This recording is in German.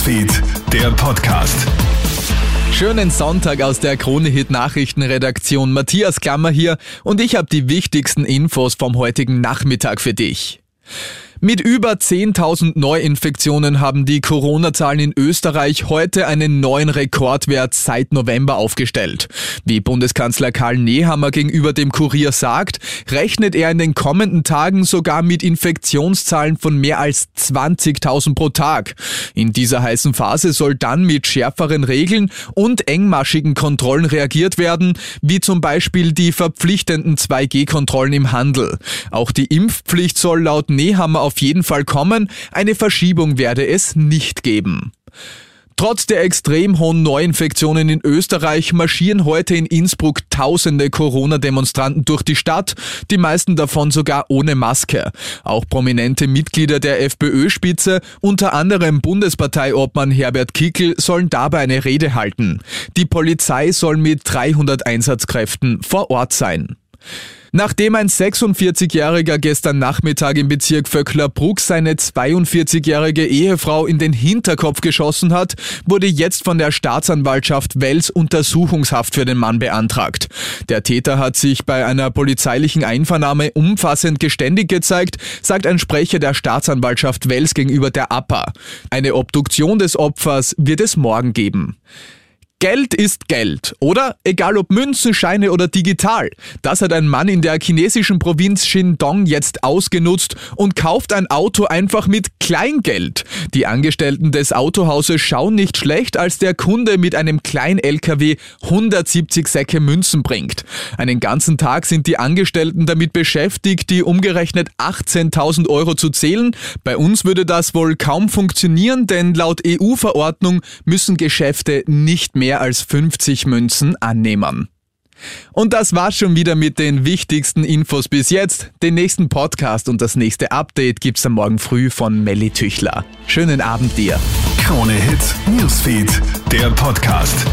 Newsfeed, der Podcast. Schönen Sonntag aus der Kronehit Nachrichtenredaktion. Matthias Klammer hier und ich habe die wichtigsten Infos vom heutigen Nachmittag für dich. Mit über 10.000 Neuinfektionen haben die Corona-Zahlen in Österreich heute einen neuen Rekordwert seit November aufgestellt. Wie Bundeskanzler Karl Nehammer gegenüber dem Kurier sagt, rechnet er in den kommenden Tagen sogar mit Infektionszahlen von mehr als 20.000 pro Tag. In dieser heißen Phase soll dann mit schärferen Regeln und engmaschigen Kontrollen reagiert werden, wie zum Beispiel die verpflichtenden 2G-Kontrollen im Handel. Auch die Impfpflicht soll laut Nehammer auf jeden Fall kommen, eine Verschiebung werde es nicht geben. Trotz der extrem hohen Neuinfektionen in Österreich marschieren heute in Innsbruck tausende Corona-Demonstranten durch die Stadt, die meisten davon sogar ohne Maske. Auch prominente Mitglieder der FPÖ-Spitze, unter anderem Bundesparteiobmann Herbert Kickel, sollen dabei eine Rede halten. Die Polizei soll mit 300 Einsatzkräften vor Ort sein. Nachdem ein 46-Jähriger gestern Nachmittag im Bezirk Vöcklerbruck seine 42-jährige Ehefrau in den Hinterkopf geschossen hat, wurde jetzt von der Staatsanwaltschaft Wels Untersuchungshaft für den Mann beantragt. Der Täter hat sich bei einer polizeilichen Einvernahme umfassend geständig gezeigt, sagt ein Sprecher der Staatsanwaltschaft Wels gegenüber der APA. Eine Obduktion des Opfers wird es morgen geben. Geld ist Geld, oder? Egal ob Münzen, Scheine oder digital. Das hat ein Mann in der chinesischen Provinz Shindong jetzt ausgenutzt und kauft ein Auto einfach mit Kleingeld. Die Angestellten des Autohauses schauen nicht schlecht, als der Kunde mit einem Klein-LKW 170 Säcke Münzen bringt. Einen ganzen Tag sind die Angestellten damit beschäftigt, die umgerechnet 18.000 Euro zu zählen. Bei uns würde das wohl kaum funktionieren, denn laut EU-Verordnung müssen Geschäfte nicht mehr mehr als 50 Münzen annehmen. Und das war's schon wieder mit den wichtigsten Infos bis jetzt. Den nächsten Podcast und das nächste Update gibt's am Morgen früh von Melly Tüchler. Schönen Abend dir. Krone Hits, Newsfeed, der Podcast.